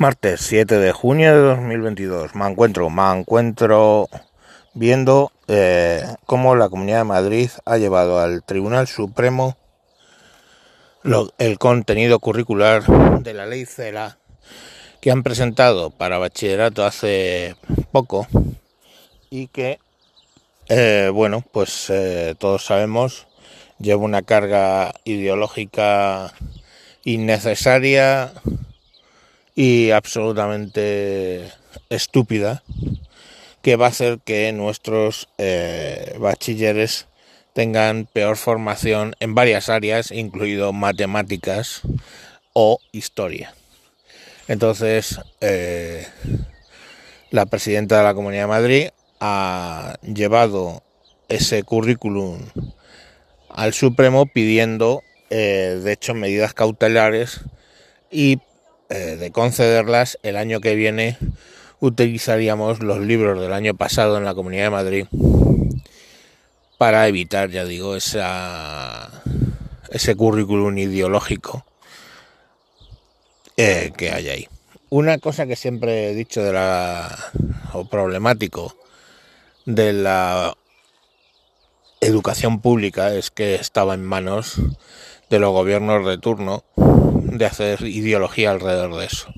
Martes 7 de junio de 2022. Me encuentro, me encuentro viendo eh, cómo la Comunidad de Madrid ha llevado al Tribunal Supremo el contenido curricular de la ley CELA que han presentado para bachillerato hace poco y que, eh, bueno, pues eh, todos sabemos, lleva una carga ideológica innecesaria y absolutamente estúpida que va a hacer que nuestros eh, bachilleres tengan peor formación en varias áreas, incluido matemáticas o historia. Entonces, eh, la presidenta de la Comunidad de Madrid ha llevado ese currículum al Supremo pidiendo, eh, de hecho, medidas cautelares y eh, de concederlas, el año que viene utilizaríamos los libros del año pasado en la Comunidad de Madrid para evitar, ya digo, esa, ese currículum ideológico eh, que hay ahí. Una cosa que siempre he dicho de la o problemático de la educación pública es que estaba en manos de los gobiernos de turno de hacer ideología alrededor de eso.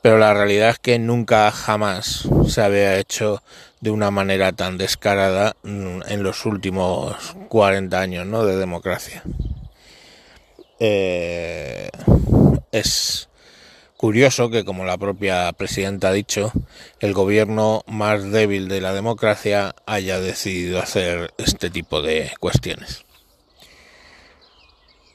Pero la realidad es que nunca jamás se había hecho de una manera tan descarada mm, en los últimos 40 años ¿no? de democracia. Eh, es curioso que, como la propia presidenta ha dicho, el gobierno más débil de la democracia haya decidido hacer este tipo de cuestiones.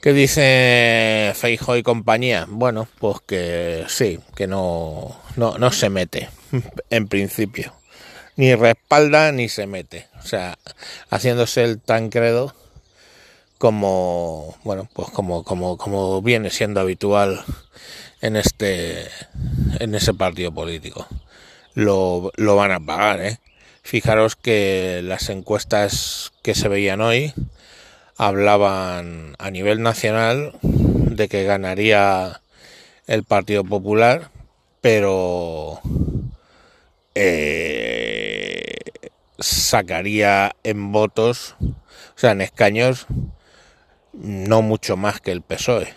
¿Qué dice Feijo y compañía? Bueno, pues que sí, que no, no, no se mete, en principio. Ni respalda ni se mete. O sea, haciéndose el tan credo como, bueno, pues como, como, como viene siendo habitual en este, en ese partido político. Lo, lo van a pagar, ¿eh? Fijaros que las encuestas que se veían hoy, hablaban a nivel nacional de que ganaría el Partido Popular, pero eh, sacaría en votos, o sea, en escaños, no mucho más que el PSOE,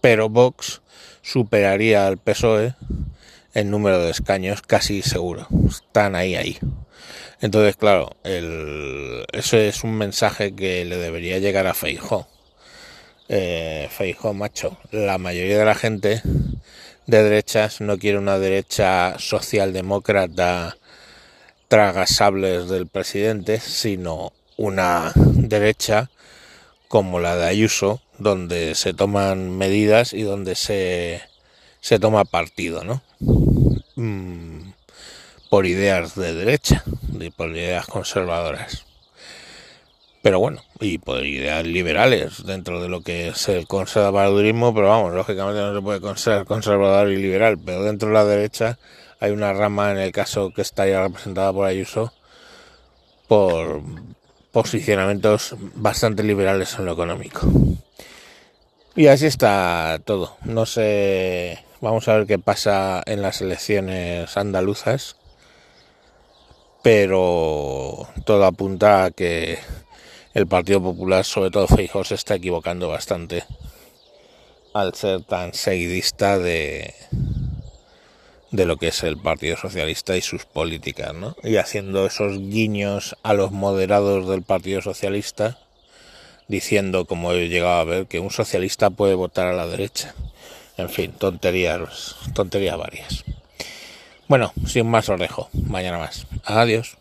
pero Vox superaría al PSOE en número de escaños casi seguro. Están ahí, ahí. Entonces, claro, el, eso es un mensaje que le debería llegar a Feijo. Eh, Feijo, macho, la mayoría de la gente de derechas no quiere una derecha socialdemócrata tragasables del presidente, sino una derecha como la de Ayuso, donde se toman medidas y donde se, se toma partido, ¿no? Mm, por ideas de derecha, y por ideas conservadoras. Pero bueno, y por ideas liberales dentro de lo que es el conservadurismo, pero vamos, lógicamente no se puede considerar conservador y liberal, pero dentro de la derecha hay una rama, en el caso que está ya representada por Ayuso, por posicionamientos bastante liberales en lo económico. Y así está todo. No sé, vamos a ver qué pasa en las elecciones andaluzas pero todo apunta a que el Partido Popular, sobre todo Feijóo, se está equivocando bastante al ser tan seguidista de, de lo que es el Partido Socialista y sus políticas, ¿no? Y haciendo esos guiños a los moderados del Partido Socialista, diciendo, como he llegado a ver, que un socialista puede votar a la derecha. En fin, tonterías, tonterías varias. Bueno, sin más os dejo. Mañana más. Adiós.